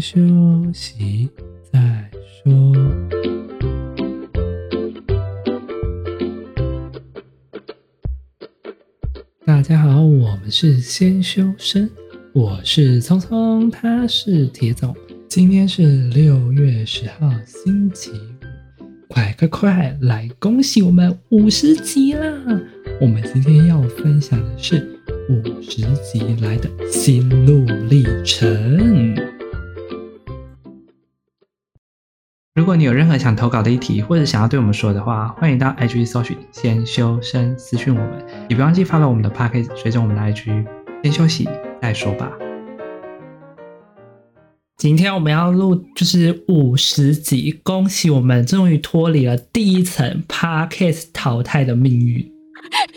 休息再说。大家好，我们是先修身，我是聪聪，他是铁总。今天是六月十号，星期五，快快快来恭喜我们五十集啦！我们今天要分享的是。五十集来的心路历程。如果你有任何想投稿的议题，或者想要对我们说的话，欢迎到 IG 搜寻“先修身”私讯我们，也不忘记发到我们的 Podcast，随着我们的 IG。先休息再说吧。今天我们要录就是五十集，恭喜我们终于脱离了第一层 Podcast 淘汰的命运。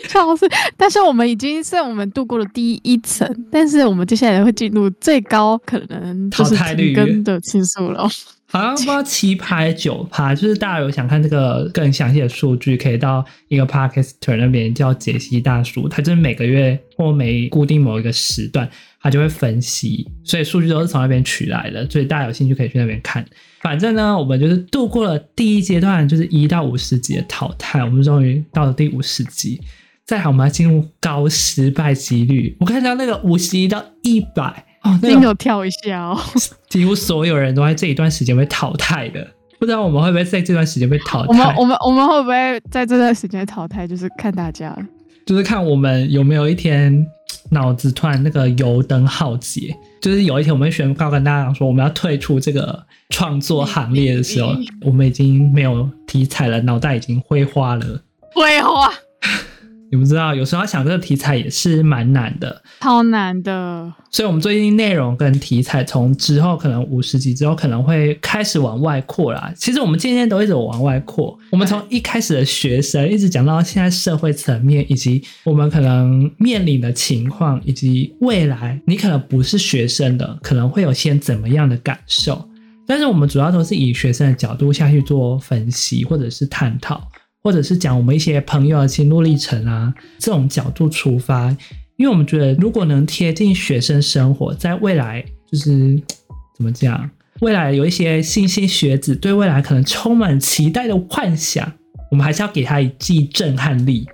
笑死！但是我们已经算我们度过了第一层，但是我们接下来会进入最高可能就是停更的次数了。好像不知道七趴九趴，就是大家有想看这个更详细的数据，可以到一个 Podcaster 那边叫解析大叔，他就是每个月或每固定某一个时段，他就会分析，所以数据都是从那边取来的，所以大家有兴趣可以去那边看。反正呢，我们就是度过了第一阶段，就是一到五十级的淘汰，我们终于到了第五十级。再好，我们要进入高失败几率。我看到那个五十一到一百哦，那个有跳一下哦。几乎所有人都在这一段时间被淘汰的，不知道我们会不会在这段时间被淘汰？我们我们我们会不会在这段时间淘汰？就是看大家，就是看我们有没有一天脑子突然那个油灯耗竭，就是有一天我们宣告跟大家讲说我们要退出这个创作行列的时候，我们已经没有题材了，脑袋已经灰花了，灰花。你不知道，有时候要想这个题材也是蛮难的，超难的。所以，我们最近内容跟题材从之后可能五十集之后可能会开始往外扩啦。其实我们今天都一直往外扩，我们从一开始的学生一直讲到现在社会层面，以及我们可能面临的情况，以及未来你可能不是学生的，可能会有些怎么样的感受。但是我们主要都是以学生的角度下去做分析，或者是探讨。或者是讲我们一些朋友的心路历程啊，这种角度出发，因为我们觉得如果能贴近学生生活，在未来就是怎么讲，未来有一些新兴学子对未来可能充满期待的幻想，我们还是要给他一剂震撼力，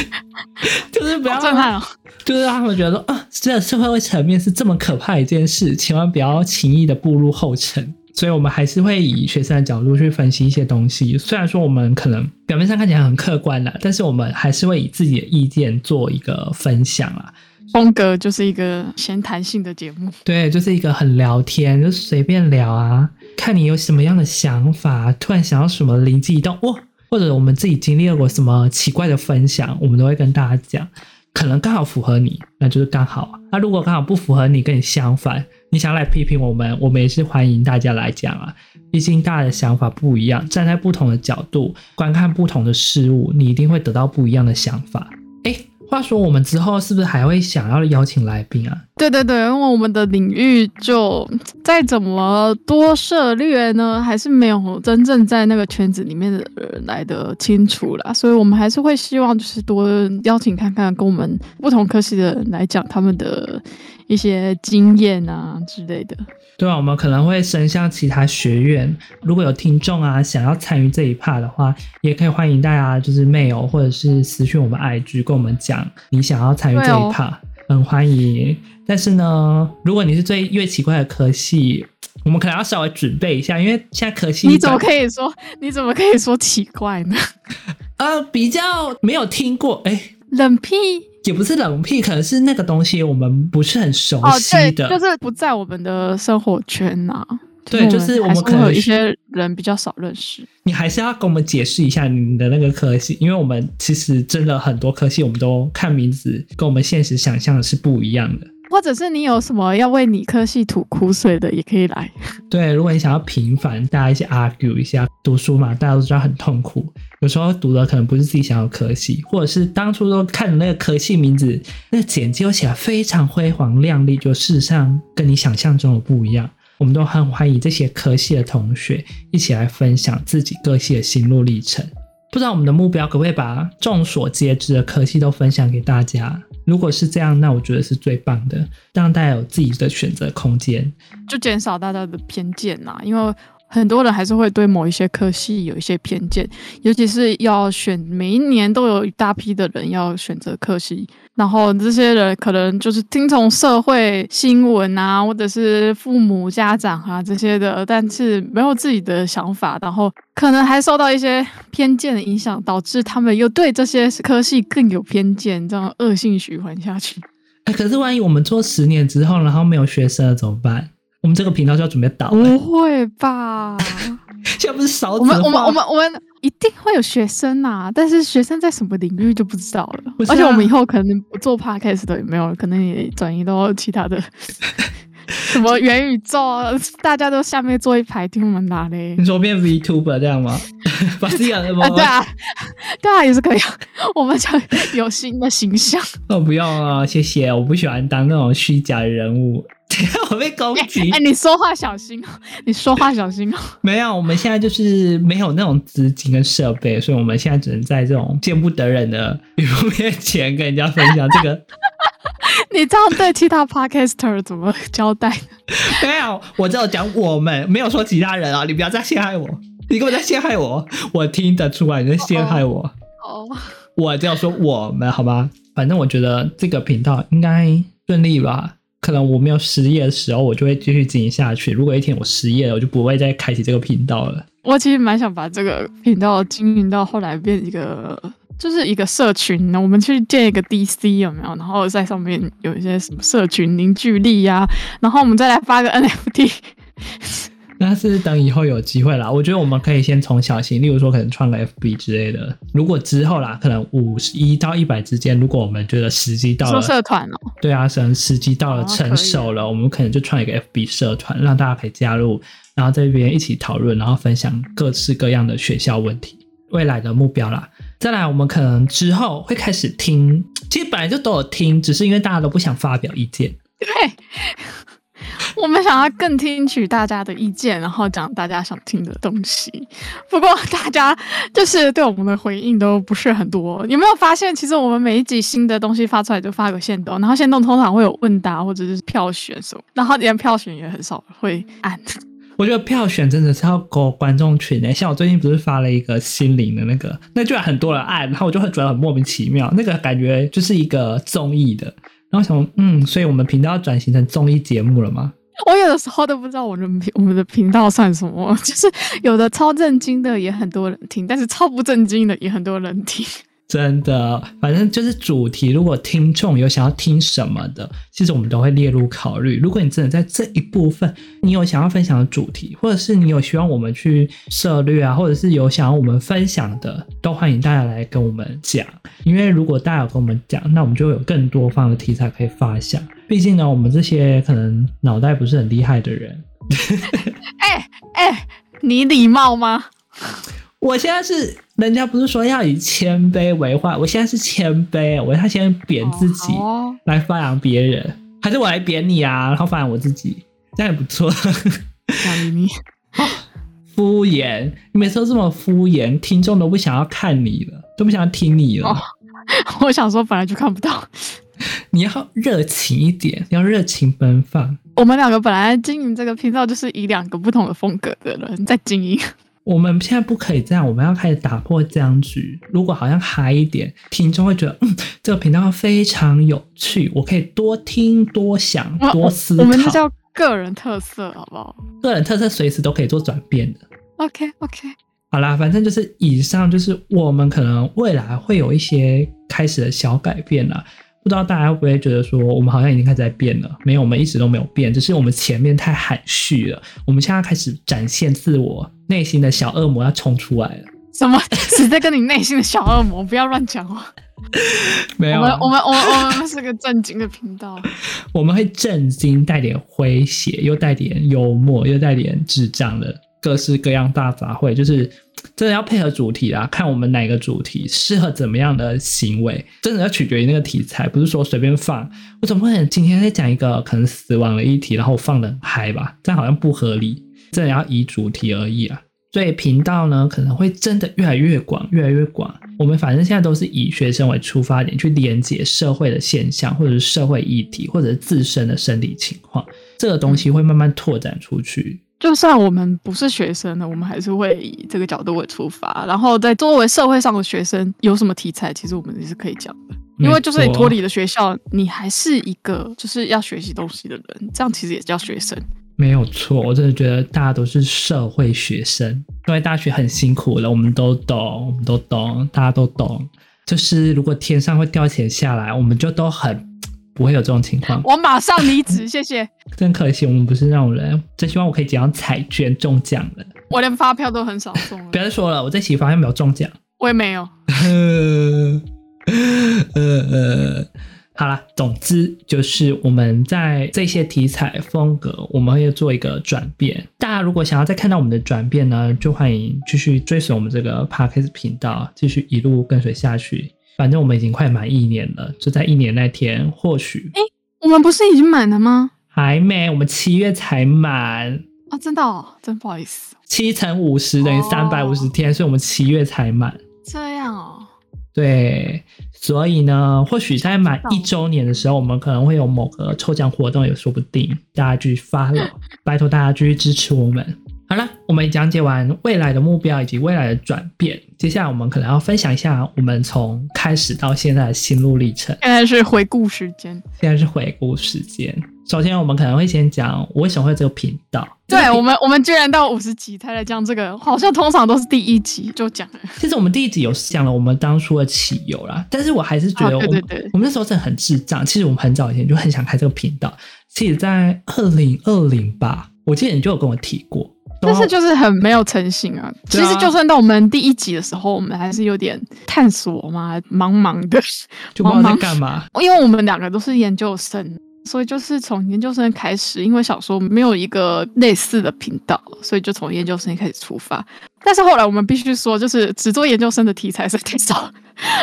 就是不要震撼，就是让他们觉得说啊，这个社会层面是这么可怕一件事，千万不要轻易的步入后尘。所以，我们还是会以学生的角度去分析一些东西。虽然说我们可能表面上看起来很客观啦，但是我们还是会以自己的意见做一个分享啦。风格就是一个闲谈性的节目，对，就是一个很聊天，就随便聊啊。看你有什么样的想法，突然想到什么灵机一动，哇，或者我们自己经历了过什么奇怪的分享，我们都会跟大家讲。可能刚好符合你，那就是刚好。那如果刚好不符合你，跟你相反。你想来批评我们，我们也是欢迎大家来讲啊。毕竟大家的想法不一样，站在不同的角度观看不同的事物，你一定会得到不一样的想法。诶，话说我们之后是不是还会想要邀请来宾啊？对对对，因为我们的领域就再怎么多涉猎呢，还是没有真正在那个圈子里面的人来的清楚啦。所以我们还是会希望就是多邀请看看跟我们不同科系的人来讲他们的。一些经验啊之类的，对啊，我们可能会伸向其他学院。如果有听众啊想要参与这一 part 的话，也可以欢迎大家就是 mail 或者是私讯我们 IG 跟我们讲你想要参与这一 part，很欢迎。但是呢，如果你是最越奇怪的科系，我们可能要稍微准备一下，因为现在科系你怎么可以说你怎么可以说奇怪呢？呃，比较没有听过，哎，冷僻。也不是冷僻，可能是那个东西我们不是很熟悉的，哦、就是不在我们的生活圈呐、啊。对，就是我们可能有一些人比较少认识。你还是要跟我们解释一下你的那个科系，因为我们其实真的很多科系，我们都看名字跟我们现实想象的是不一样的。或者是你有什么要为你科系吐苦水的，也可以来。对，如果你想要平反，大家一起 argue 一下，读书嘛，大家都知道很痛苦，有时候读的可能不是自己想要的科系，或者是当初都看的那个科系名字，那个简介又写得非常辉煌亮丽，就事实上跟你想象中的不一样。我们都很欢迎这些科系的同学一起来分享自己各系的心路历程。不知道我们的目标可不可以把众所皆知的科系都分享给大家？如果是这样，那我觉得是最棒的，让大家有自己的选择空间，就减少大家的偏见呐，因为。很多人还是会对某一些科系有一些偏见，尤其是要选，每一年都有一大批的人要选择科系，然后这些人可能就是听从社会新闻啊，或者是父母家长啊这些的，但是没有自己的想法，然后可能还受到一些偏见的影响，导致他们又对这些科系更有偏见，这样恶性循环下去。哎，可是万一我们做十年之后，然后没有学生了怎么办？我们这个频道就要准备倒了？不会吧？现在不是少子？我们我们我们我们一定会有学生呐、啊，但是学生在什么领域就不知道了。啊、而且我们以后可能不做 podcast 的也没有，可能也转移到其他的 什么元宇宙，大家都下面坐一排听我们哪里？你说变 VTuber 这样吗？把自己养的吗？对啊，对啊，也是可以。我们想有新的形象。哦，不用啊，谢谢，我不喜欢当那种虚假的人物。我被攻击！哎、欸欸，你说话小心哦！你说话小心哦！没有，我们现在就是没有那种资金跟设备，所以我们现在只能在这种见不得人的屏幕面前跟人家分享这个。你这样对其他 podcaster 怎么交代？没有，我只有讲我们，没有说其他人啊！你不要再陷害我，你根本在陷害我，我听得出来你在陷害我。哦，我只要说我们，好吧？反正我觉得这个频道应该顺利吧。可能我没有失业的时候，我就会继续经营下去。如果一天我失业了，我就不会再开启这个频道了。我其实蛮想把这个频道经营到后来变一个，就是一个社群。那我们去建一个 DC 有没有？然后在上面有一些什么社群凝聚力呀、然后我们再来发个 NFT。那是等以后有机会啦。我觉得我们可以先从小型，例如说可能创个 FB 之类的。如果之后啦，可能五十一到一百之间，如果我们觉得时机到了，说社团哦，对啊，可能时机到了成熟了，哦、我们可能就创一个 FB 社团，让大家可以加入，然后在这边一起讨论，然后分享各式各样的学校问题，未来的目标啦。再来，我们可能之后会开始听，其实本来就都有听，只是因为大家都不想发表意见。对。我们想要更听取大家的意见，然后讲大家想听的东西。不过大家就是对我们的回应都不是很多。有没有发现，其实我们每一集新的东西发出来就发个线动，然后线动通常会有问答或者是票选什么，然后连票选也很少会按。我觉得票选真的是要勾观众群诶，像我最近不是发了一个心灵的那个，那居然很多人按，然后我就会觉得很莫名其妙，那个感觉就是一个综艺的。然后想，嗯，所以我们频道要转型成综艺节目了吗？我有的时候都不知道我的频我们的频道算什么，就是有的超正经的也很多人听，但是超不正经的也很多人听。真的，反正就是主题。如果听众有想要听什么的，其实我们都会列入考虑。如果你真的在这一部分，你有想要分享的主题，或者是你有希望我们去涉猎啊，或者是有想要我们分享的，都欢迎大家来跟我们讲。因为如果大家有跟我们讲，那我们就会有更多方的题材可以发想。毕竟呢，我们这些可能脑袋不是很厉害的人，哎 哎、欸欸，你礼貌吗？我现在是，人家不是说要以谦卑为怀，我现在是谦卑，我要先贬自己来发扬别人，还是我来贬你啊，然后发扬我自己，这样也不错。小咪咪，敷衍，你每次都这么敷衍，听众都不想要看你了，都不想要听你了。哦，我想说，本来就看不到，你要热情一点，要热情奔放。我们两个本来经营这个频道，就是以两个不同的风格的人在经营。我们现在不可以这样，我们要开始打破僵局。如果好像嗨一点，听众会觉得，嗯，这个频道非常有趣，我可以多听、多想、多思考。我们这叫个人特色，好不好？个人特色随时都可以做转变的。OK OK，好啦，反正就是以上，就是我们可能未来会有一些开始的小改变啦。不知道大家会不会觉得说，我们好像已经开始在变了？没有，我们一直都没有变，只是我们前面太含蓄了。我们现在开始展现自我，内心的小恶魔要冲出来了。什么？是在跟你内心的小恶魔？不要乱讲话。没有，我们我们我们我们是个正经的频道。我们会正经，带点诙谐，又带点幽默，又带点智障的各式各样大杂烩，就是。真的要配合主题啦，看我们哪个主题适合怎么样的行为，真的要取决于那个题材，不是说随便放。我怎么会今天在讲一个可能死亡的议题，然后放得很嗨吧？这样好像不合理。真的要以主题而异啊。所以频道呢可能会真的越来越广，越来越广。我们反正现在都是以学生为出发点去连接社会的现象，或者是社会议题，或者是自身的生理情况，这个东西会慢慢拓展出去。就算我们不是学生呢，我们还是会以这个角度为出发，然后在作为社会上的学生，有什么题材，其实我们也是可以讲的。因为就是你脱离了学校，你还是一个就是要学习东西的人，这样其实也叫学生。没有错，我真的觉得大家都是社会学生，因为大学很辛苦了，我们都懂，我们都懂，大家都懂。就是如果天上会掉钱下来，我们就都很不会有这种情况。我马上离职，谢谢。真可惜，我们不是那种人。真希望我可以捡到彩券中奖了。我连发票都很少中了。不要再说了，我这期发现没有中奖。我也没有。呃呃，好啦，总之就是我们在这些题材风格，我们会做一个转变。大家如果想要再看到我们的转变呢，就欢迎继续追随我们这个 Podcast 频道，继续一路跟随下去。反正我们已经快满一年了，就在一年那天，或许哎，我们不是已经满了吗？还没，我们七月才满啊！真的哦，真不好意思，七乘五十等于三百五十天，哦，所以我们七月才满。这样哦。对，所以呢，或许在满一周年的时候，我们可能会有某个抽奖活动，也说不定。大家继续 follow，拜托大家继续支持我们。好了，我们讲解完未来的目标以及未来的转变，接下来我们可能要分享一下我们从开始到现在的心路历程。现在是回顾时间，现在是回顾时间。首先，我们可能会先讲我为什么会这个频道。对，这个、我们，我们居然到五十集才来讲这个，好像通常都是第一集就讲了。其实我们第一集有讲了我们当初的起由啦，但是我还是觉得我们，哦、对对对，我们那时候真的很智障。其实我们很早以前就很想开这个频道，其实在二零二零吧，我记得你就有跟我提过，但是就是很没有诚信啊。其实就算到我们第一集的时候，我们还是有点探索嘛，茫茫的，就不知道在干嘛。因为我们两个都是研究生。所以就是从研究生开始，因为想说没有一个类似的频道，所以就从研究生开始出发。但是后来我们必须说，就是只做研究生的题材是太少，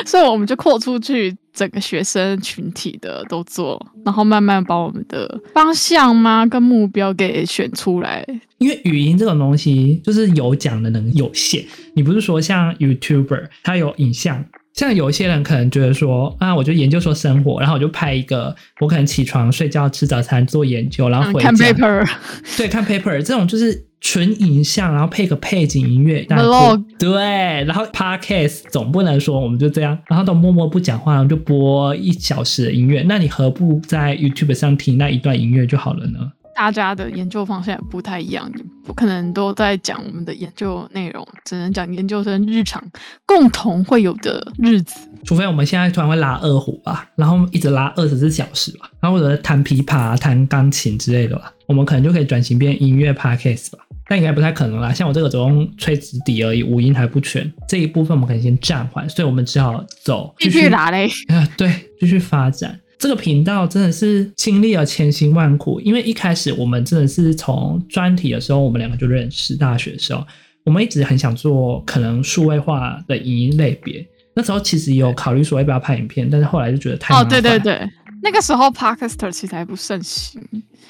所以我们就扩出去整个学生群体的都做，然后慢慢把我们的方向嘛跟目标给选出来。因为语音这种东西，就是有讲的能有限。你不是说像 YouTuber，他有影像。像有一些人可能觉得说啊，我就研究说生活，然后我就拍一个，我可能起床、睡觉、吃早餐、做研究，然后回家、嗯、看 paper，对，看 paper 这种就是纯影像，然后配个背景音乐，vlog，对，然后 podcast 总不能说我们就这样，然后都默默不讲话，然后就播一小时的音乐，那你何不在 YouTube 上听那一段音乐就好了呢？大家的研究方向也不太一样，你不可能都在讲我们的研究内容，只能讲研究生日常共同会有的日子。除非我们现在突然会拉二胡吧，然后一直拉二十四小时吧，然后或者弹琵琶、弹钢琴之类的吧，我们可能就可以转型变音乐 podcast 吧。但应该不太可能啦，像我这个只用吹直笛而已，五音还不全，这一部分我们可能先暂缓，所以我们只好走继续拉嘞。啊，对，继续发展。这个频道真的是经历了千辛万苦，因为一开始我们真的是从专题的时候，我们两个就认识。大学的时候，我们一直很想做可能数位化的影音类别。那时候其实有考虑说要不要拍影片，但是后来就觉得太麻烦。哦，对对对，那个时候 Podcaster 其实还不盛行，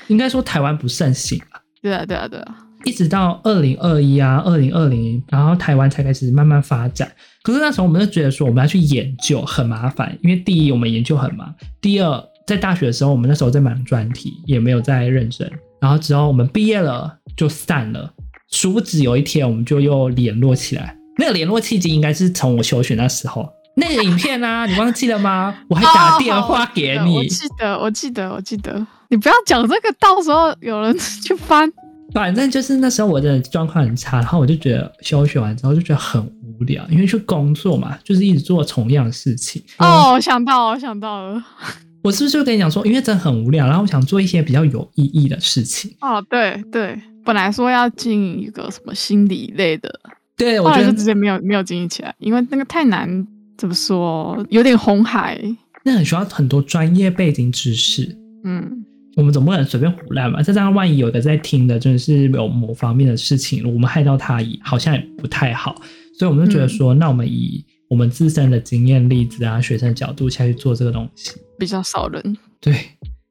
应该说台湾不盛行吧。对啊，对啊，对啊。一直到二零二一啊，二零二零，然后台湾才开始慢慢发展。可是那时候我们就觉得说，我们要去研究很麻烦，因为第一我们研究很忙，第二在大学的时候我们那时候在忙专题，也没有在认真。然后之后我们毕业了就散了，殊不知有一天我们就又联络起来。那个联络契机应该是从我休学那时候，那个影片啊，你忘记了吗？我还打电话给你。我记得，我记得，我记得。你不要讲这个，到时候有人去翻。反正就是那时候我的状况很差，然后我就觉得休学完之后就觉得很无聊，因为去工作嘛，就是一直做同样的事情。哦，我想到，我想到了，我是不是就跟你讲说，因为真的很无聊，然后我想做一些比较有意义的事情。哦，对对，本来说要经营一个什么心理类的，对，我觉得就直接没有没有经营起来，因为那个太难，怎么说，有点红海，那很需要很多专业背景知识。嗯。我们总不能随便胡乱嘛？再加上，万一有一个在听的，真的是有某方面的事情，我们害到他，好像也不太好。所以我们就觉得说，嗯、那我们以我们自身的经验、例子啊、学生的角度下去做这个东西，比较少人。对，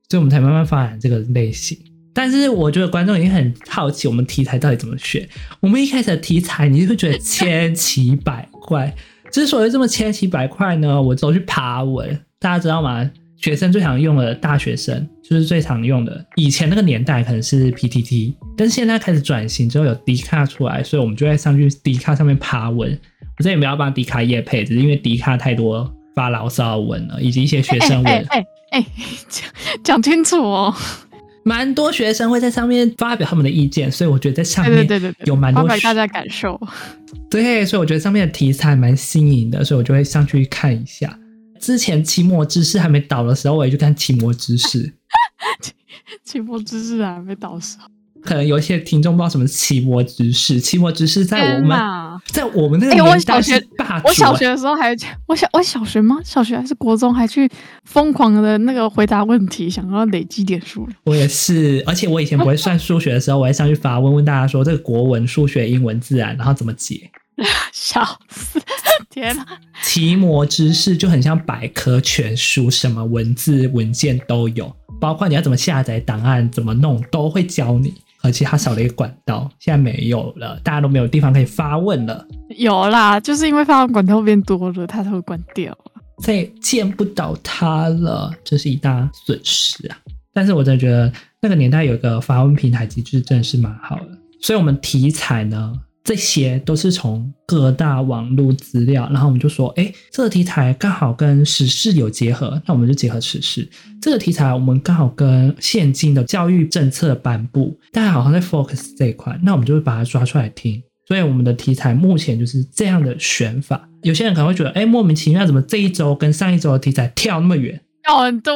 所以我们才慢慢发展这个类型。但是我觉得观众已经很好奇，我们题材到底怎么选？我们一开始的题材，你就会觉得千奇百怪。之所以这么千奇百怪呢，我走去爬文，大家知道吗？学生最常用的大学生就是最常用的。以前那个年代可能是 PTT，但是现在开始转型之后有 D 卡出来，所以我们就会上去 D 卡上面爬文。我这也没有帮 D 卡业配，只是因为 D 卡太多发牢骚的文了，以及一些学生文。哎哎哎，讲讲清楚哦。蛮多学生会在上面发表他们的意见，所以我觉得在上面有蛮多发表大家感受。对，所以我觉得上面的题材蛮新颖的，所以我就会上去看一下。之前期末知识还没倒的时候，我也去看期末知识。期末知识还没倒的时候，可能有一些听众不知道什么是期末知识。期末知识在我们在我们那个年代是霸主。我小学的时候还我小我小学吗？小学还是国中还去疯狂的那个回答问题，想要累积点数。我也是，而且我以前不会算数学的时候，我还上去发问问大家说这个国文、数学、英文、自然，然后怎么解。笑死！天哪，奇魔知识就很像百科全书，什么文字文件都有，包括你要怎么下载档案、怎么弄，都会教你。而且它少了一个管道，现在没有了，大家都没有地方可以发问了。有啦，就是因为发问管道变多了，它才会关掉。再也见不到它了，这是一大损失啊！但是我真的觉得那个年代有一个发问平台机制，真的是蛮好的。所以我们题材呢？这些都是从各大网络资料，然后我们就说，哎，这个题材刚好跟时事有结合，那我们就结合时事。这个题材我们刚好跟现今的教育政策颁布，大家好像在 focus 这一块，那我们就会把它抓出来听。所以我们的题材目前就是这样的选法。有些人可能会觉得，哎，莫名其妙，怎么这一周跟上一周的题材跳那么远？跳很多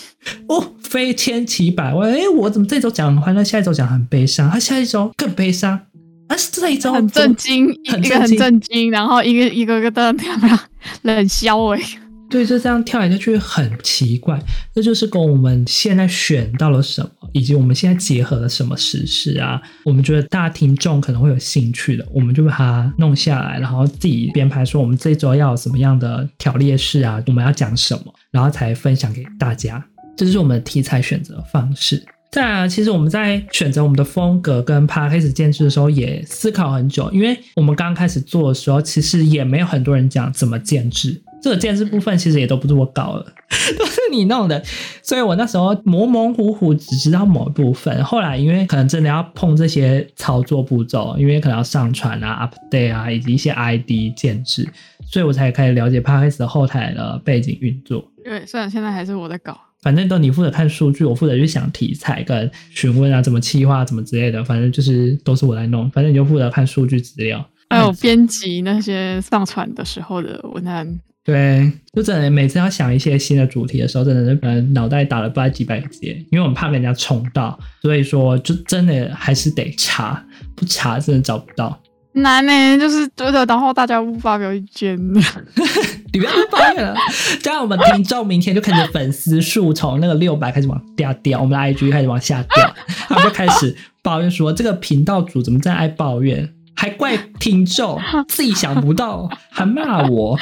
哦，非千奇百怪。哎，我怎么这周讲很欢乐，下一周讲很悲伤，他下一周更悲伤。啊，这一周很震惊，一个很震惊，然后一个一个个的那样 冷笑哎，对，就这样跳来跳去很奇怪。这就是跟我们现在选到了什么，以及我们现在结合了什么时事啊，我们觉得大听众可能会有兴趣的，我们就把它弄下来，然后自己编排说我们这周要有什么样的条列式啊，我们要讲什么，然后才分享给大家。这就是我们的题材选择方式。再来啊，其实我们在选择我们的风格跟 podcast 建制的时候，也思考很久。因为我们刚开始做的时候，其实也没有很多人讲怎么建制。这个建制部分其实也都不是我搞的，都是你弄的。所以我那时候模模糊糊只知道某一部分。后来因为可能真的要碰这些操作步骤，因为可能要上传啊、update 啊，以及一些 ID 建制，所以我才开始了解 podcast 的后台的背景运作。对，虽然现在还是我在搞。反正都你负责看数据，我负责去想题材跟询问啊，怎么企划，怎么之类的。反正就是都是我来弄。反正你就负责看数据资料，还有编辑那些上传的时候的文案。对，就真的每次要想一些新的主题的时候，真的是可能脑袋打了不知道几百个结，因为我们怕被人家冲到，所以说就真的还是得查，不查真的找不到。难呢、欸，就是觉得，然后大家不发表意见。你不要再抱怨了，这样我们听众明天就看着粉丝数从那个六百开始往掉掉，我们的 IG 开始往下掉，他们就开始抱怨说这个频道主怎么这样爱抱怨，还怪听众 自己想不到，还骂我。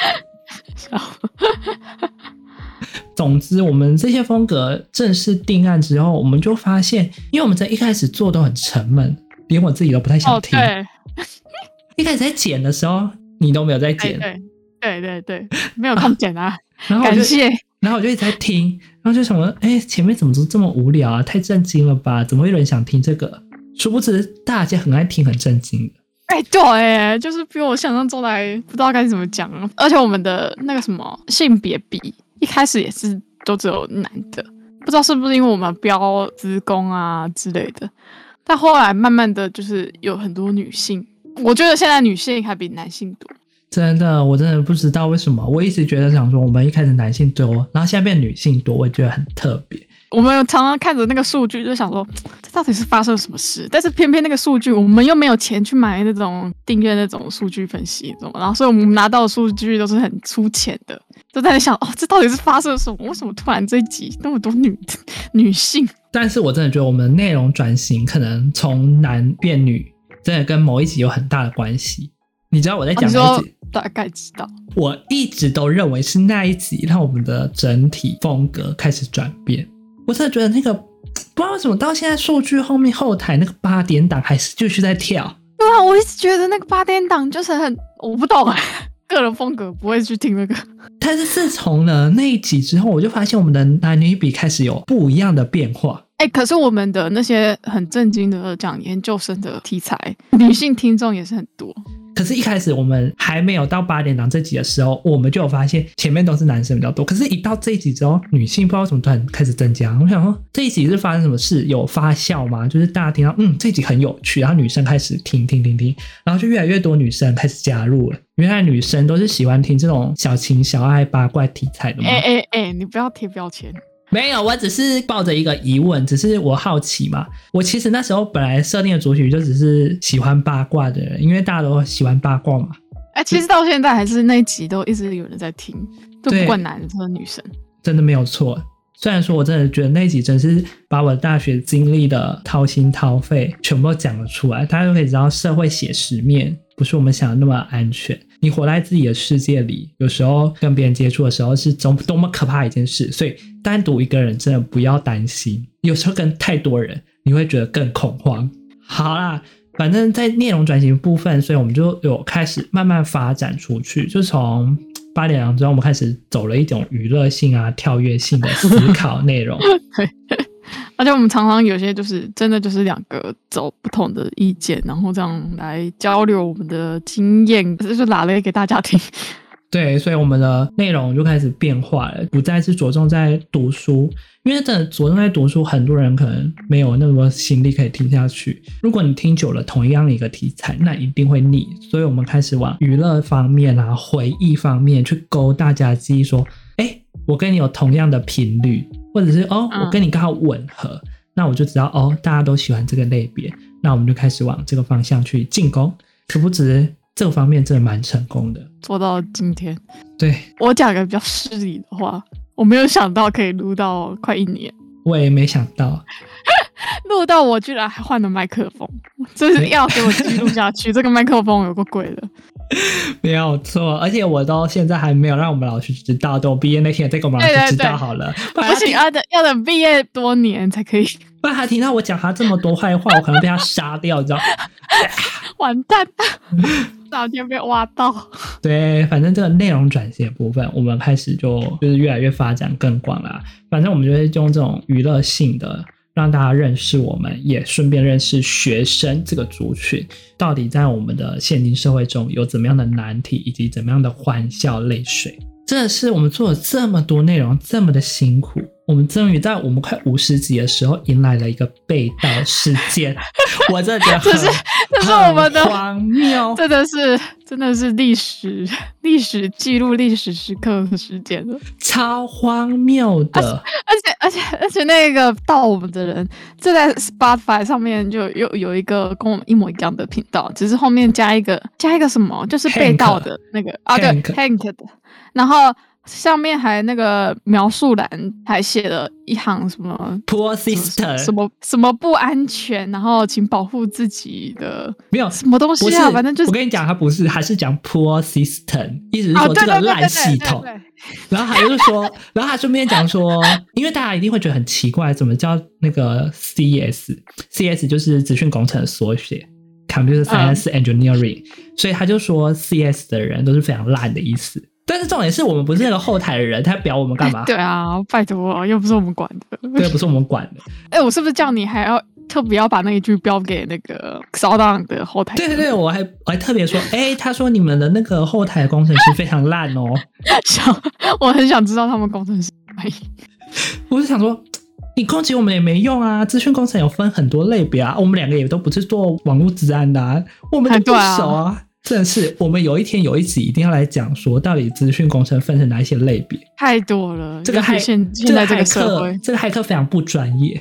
总之，我们这些风格正式定案之后，我们就发现，因为我们在一开始做都很沉闷，连我自己都不太想听。Oh, 一开始在剪的时候，你都没有在剪，对对对对，没有空剪啊。啊然后感谢，然后我就一直在听，然后就想说，哎，前面怎么都这么无聊啊？太震惊了吧？怎么会有人想听这个？殊不知大家很爱听很震惊的。哎，对，就是比我想象中来，不知道该怎么讲。而且我们的那个什么性别比，一开始也是都只有男的，不知道是不是因为我们标职工啊之类的，但后来慢慢的就是有很多女性。我觉得现在女性还比男性多，真的，我真的不知道为什么。我一直觉得想说，我们一开始男性多，然后现在变女性多，我觉得很特别。我们常常看着那个数据，就想说，这到底是发生了什么事？但是偏偏那个数据，我们又没有钱去买那种订阅那种数据分析，然后所以我们拿到的数据都是很粗浅的，就在想，哦，这到底是发生了什么？为什么突然这一集那么多女女性？但是我真的觉得我们内容转型可能从男变女。真的跟某一集有很大的关系，你知道我在讲哪一集？大概知道。我一直都认为是那一集让我们的整体风格开始转变。我真的觉得那个不知道为什么到现在数据后面后台那个八点档还是继续在跳。对啊，我一直觉得那个八点档就是很我不懂哎，个人风格，不会去听那个。但是自从呢那一集之后，我就发现我们的男女比开始有不一样的变化。哎、欸，可是我们的那些很震惊的讲研究生的题材，女性听众也是很多。可是，一开始我们还没有到八点档这集的时候，我们就有发现前面都是男生比较多。可是，一到这一集之后，女性不知道怎么突然开始增加。我想说，这一集是发生什么事？有发酵吗？就是大家听到，嗯，这一集很有趣，然后女生开始听听听听，然后就越来越多女生开始加入了。原来女生都是喜欢听这种小情小爱、八卦题材的吗？哎哎哎，你不要贴标签。没有，我只是抱着一个疑问，只是我好奇嘛。我其实那时候本来设定的主题就只是喜欢八卦的人，因为大家都喜欢八卦嘛。哎、欸，其实到现在还是那一集都一直有人在听，都不管男生女生，真的没有错。虽然说我真的觉得那一集真是把我的大学经历的掏心掏肺全部都讲了出来，大家都可以知道社会写实面不是我们想的那么安全。你活在自己的世界里，有时候跟别人接触的时候是多多么可怕一件事。所以单独一个人真的不要担心，有时候跟太多人你会觉得更恐慌。好啦，反正在内容转型部分，所以我们就有开始慢慢发展出去，就从八点钟，我们开始走了一种娱乐性啊、跳跃性的思考内容。而且我们常常有些就是真的就是两个走不同的意见，然后这样来交流我们的经验，就是拿来给大家听。对，所以我们的内容就开始变化了，不再是着重在读书，因为真的着重在读书，很多人可能没有那么多心力可以听下去。如果你听久了同样一个题材，那一定会腻。所以我们开始往娱乐方面啊、回忆方面去勾大家记忆，说，哎，我跟你有同样的频率。或者是哦，我跟你刚好吻合，嗯，那我就知道哦，大家都喜欢这个类别，那我们就开始往这个方向去进攻。可不止这个方面真的蛮成功的，做到今天。对，我讲个比较失礼的话，我没有想到可以录到快一年，我也没想到 录到我居然还换了麦克风，这是要给我记录下去。这个麦克风有个鬼的。没有错，而且我到现在还没有让我们老师知道，等我毕业那天再给我们老师知道好了。不行，要等要等毕业多年才可以。不然他听到我讲他这么多坏话，我可能被他杀掉，你知道？完蛋，早天被挖到？对，反正这个内容转型的部分，我们开始就就是越来越发展更广了。反正我们就会用这种娱乐性的。让大家认识我们，也顺便认识学生这个族群，到底在我们的现今社会中有怎么样的难题，以及怎么样的欢笑泪水。这是我们做了这么多内容，这么的辛苦。我们终于在我们快五十集的时候迎来了一个被盗事件，我真的觉得，这是这是我们的荒谬，真的是真的是历史 历史记录历史时刻的时间了，超荒谬的，而且而且而且，而且那个盗我们的人，这在 Spotify 上面就有有一个跟我们一模一样的频道，只是后面加一个加一个什么，就是被盗的那个啊，对，Hank 的，然后。上面还那个描述栏还写了一行什么 Poor sister 什么什么不安全，然后请保护自己的没有什么东西啊，反正就是我跟你讲，他不是，还是讲 Poor system，意思是说这个烂系统。然后还是说，然后他顺便讲说，因为大家一定会觉得很奇怪，怎么叫那个 CS？CS 就是资讯工程的缩写，Computer Science Engineering，嗯，所以他就说 CS 的人都是非常烂的意思。但是重点是我们不是那个后台的人，他表我们干嘛？对啊，拜托，又不是我们管的。对，不是我们管的。哎、欸，我是不是叫你还要特别要把那一句标给那个 SoundOn 的后台？对对对，我还我还特别说，哎、欸，他说你们的那个后台工程师非常烂哦。想，我很想知道他们工程师。我是想说，你攻击我们也没用啊。资讯工程有分很多类别啊，我们两个也都不是做网络治安的，啊，我们都不熟啊。真的是，我们有一天有一集一定要来讲说，到底资讯工程分成哪一些类别？太多了，这个骇现现在这个社会，这个骇客非常不专业，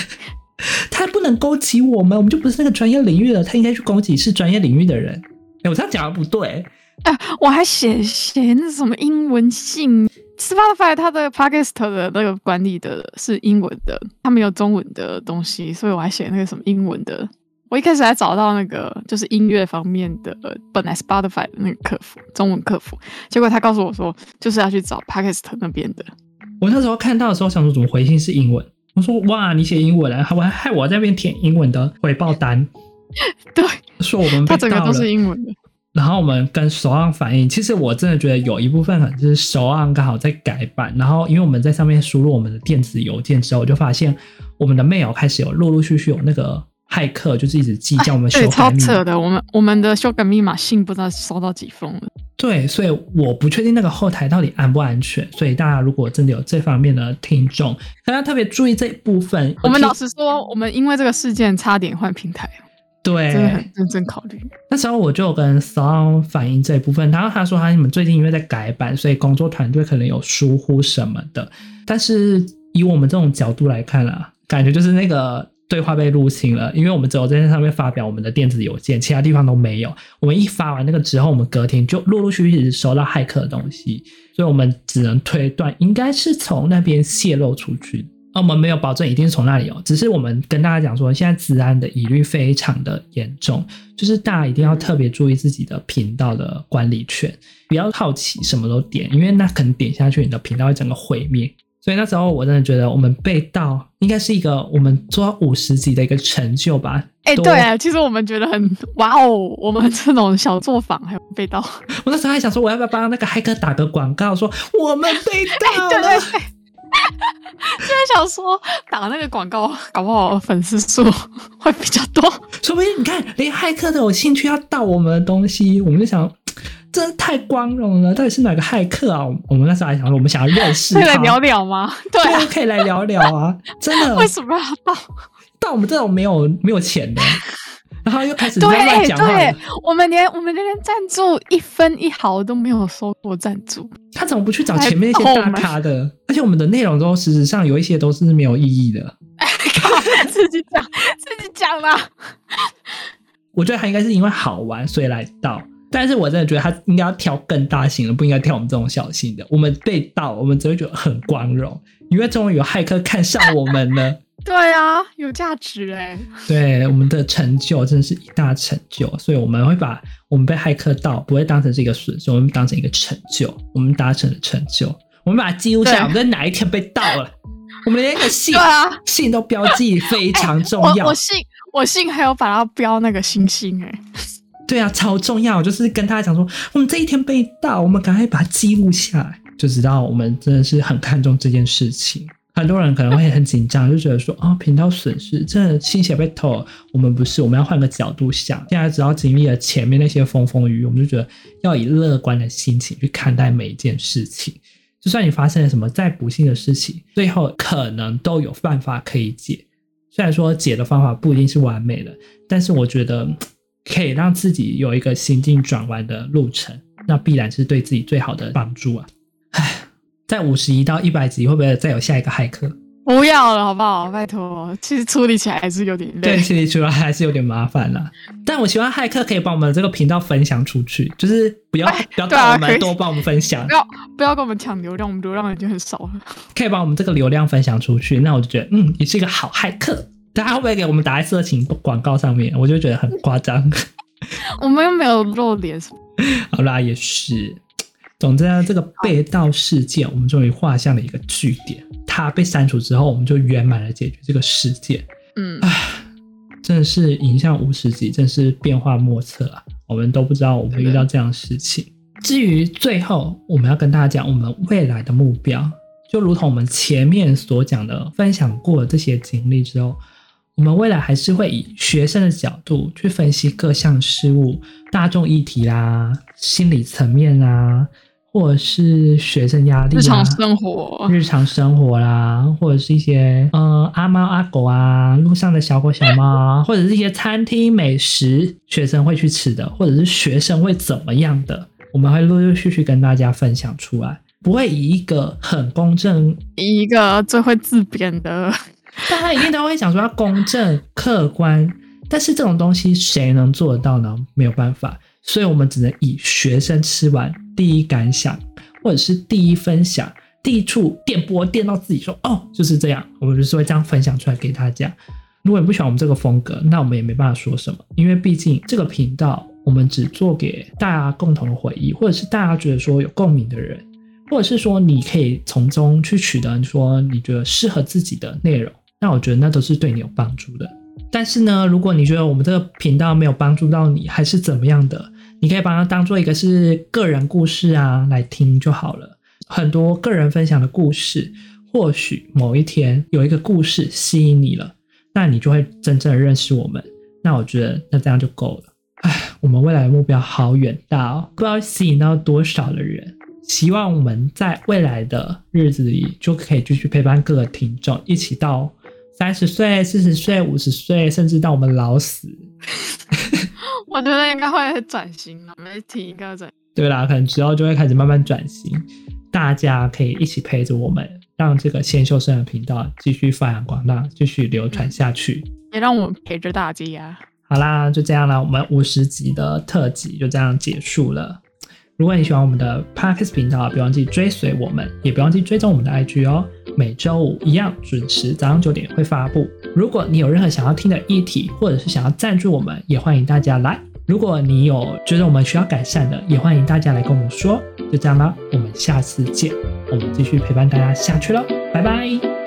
他不能攻击我们，我们就不是那个专业领域的，他应该去攻击是专业领域的人。哎，我这样讲的不对。啊，我还写写那什么英文信，Spotify 它的 Podcast 的那个管理的是英文的，他没有中文的东西，所以我还写那个什么英文的。我一开始还找到那个就是音乐方面的，本来 Spotify 的那个客服，中文客服，结果他告诉我说，就是要去找 Podcast 那边的。我那时候看到的时候，想说怎么回信是英文？我说哇，你写英文啊，我还害我在那边填英文的回报单。对，说我们他整个都是英文的。然后我们跟守望反映，其实我真的觉得有一部分可能就是守望刚好在改版，然后因为我们在上面输入我们的电子邮件之后，我就发现我们的 mail 开始有陆陆续续有那个骇客，就是一直计较我们修改密码。对，超扯的，我们我们的修改密码信不知道收到几封了。对，所以我不确定那个后台到底安不安全，所以大家如果真的有这方面的听众，大家特别注意这一部分。我们老实说，我们因为这个事件差点换平台。对，真的很认真考虑。那时候我就有跟 Song 反映这一部分，然后他说他你们最近因为在改版，所以工作团队可能有疏忽什么的。但是以我们这种角度来看啊，感觉就是那个对话被入侵了，因为我们只有在那上面发表我们的电子邮件，其他地方都没有。我们一发完那个之后，我们隔天就陆陆续续收到骇客的东西，所以我们只能推断应该是从那边泄露出去。我们没有保证一定是从那里哦，只是我们跟大家讲说，现在治安的疑虑非常的严重，就是大家一定要特别注意自己的频道的管理权，不要好奇什么都点，因为那可能点下去，你的频道会整个毁灭。所以那时候我真的觉得，我们被盗应该是一个我们做到五十集的一个成就吧。哎、欸，对啊，其实我们觉得很哇哦，我们这种小作坊还有被盗。我那时候还想说，我要不要帮那个骇客打个广告，说我们被盗了。欸 对对对就在想说打那个广告，搞不好粉丝数会比较多。说不定你看，连骇客都有兴趣要盗我们的东西，我们就想，真的太光荣了。到底是哪个骇客啊？我们那时候还想说，我们想要认识他，可以来聊聊吗？对啊，可以来聊聊啊！真的，为什么要盗？盗我们这种没有没有钱的。然后又开始乱讲话。对，我们连我们连赞助一分一毫都没有收过赞助。他怎么不去找前面那些大咖的？而且我们的内容都事实上有一些都是没有意义的。自己讲，自己讲啦。我觉得他应该是因为好玩所以来盗，但是我真的觉得他应该要挑更大型的，不应该挑我们这种小型的。我们被盗，我们只会觉得很光荣，因为终于有骇客看上我们了。对啊，有价值哎！对，我们的成就真的是一大成就，所以我们会把我们被骇客盗不会当成是一个损失，我们当成一个成就，我们达成了成就，我们把它记录下来，我们在哪一天被盗了，我们连个信啊信都标记非常重要。欸、我，我信我信还有把它标那个星星哎，对啊，超重要，就是跟大家讲说，我们这一天被盗，我们赶快把它记录下来，就知道我们真的是很看重这件事情。很多人可能会很紧张，就觉得说啊，频道损失，真的心血被偷了。我们不是，我们要换个角度想。现在只要经历了前面那些风风雨雨，我们就觉得要以乐观的心情去看待每一件事情。就算你发生了什么再不幸的事情，最后可能都有办法可以解。虽然说解的方法不一定是完美的，但是我觉得可以让自己有一个心境转弯的路程，那必然是对自己最好的帮助啊。唉。在五十一到一百集，会不会再有下一个骇客？不要了，好不好？拜托，其实处理起来还是有点累。对，处理起来还是有点麻烦啦。但我希望骇客可以把我们这个频道分享出去，就是不要、哎、不要帮我们多帮我们分享，不要不要跟我们抢流量，我们流量已经很少了。可以把我们这个流量分享出去，那我就觉得，嗯，你是一个好骇客。大家会不会给我们打在色情广告上面？我就觉得很夸张。我们又没有露脸。好啦，也是。总之呢，这个被盗事件，我们终于画下了一个句点。它被删除之后，我们就圆满的解决这个事件。嗯，唉，真的是影像无十集，真是变化莫测啊！我们都不知道我们会遇到这样的事情。至于最后，我们要跟大家讲我们未来的目标，就如同我们前面所讲的，分享过这些经历之后，我们未来还是会以学生的角度去分析各项事物、大众议题啦、心理层面啊。或者是学生压力、啊、日常生活、日常生活啦，或者是一些呃阿猫阿狗啊，路上的小狗小猫啊，或者是一些餐厅美食，学生会去吃的，或者是学生会怎么样的，我们会陆陆续续跟大家分享出来，不会以一个很公正，以一个最会自编的，大家一定都会想说要公正客观，但是这种东西谁能做得到呢？没有办法，所以我们只能以学生吃完。第一感想，或者是第一分享，第一处电波电到自己说哦，就是这样，我们就是会这样分享出来给大家。如果你不喜欢我们这个风格，那我们也没办法说什么，因为毕竟这个频道我们只做给大家共同的回忆，或者是大家觉得说有共鸣的人，或者是说你可以从中去取得说你觉得适合自己的内容，那我觉得那都是对你有帮助的。但是呢，如果你觉得我们这个频道没有帮助到你，还是怎么样的？你可以把它当做一个是个人故事啊来听就好了。很多个人分享的故事，或许某一天有一个故事吸引你了，那你就会真正的认识我们。那我觉得那这样就够了。唉，我们未来的目标好远大哦，不知道吸引到多少的人。希望我们在未来的日子里就可以继续陪伴各个听众，一起到三十岁、四十岁、五十岁，甚至到我们老死。我觉得应该会转型了，媒体应该转。对啦，可能之后就会开始慢慢转型，大家可以一起陪着我们，让这个鲜秀生的频道继续发扬光大，继续流传下去，也让我们陪着大家。好啦，就这样啦，我们五十集的特辑就这样结束了。如果你喜欢我们的 Podcast 频道，别忘记追随我们，也别忘记追踪我们的 IG 哦。每周五一样准时早上九点会发布。如果你有任何想要听的议题，或者是想要赞助我们，也欢迎大家来。如果你有觉得我们需要改善的，也欢迎大家来跟我们说。就这样啦，我们下次见，我们继续陪伴大家下去喽，拜拜。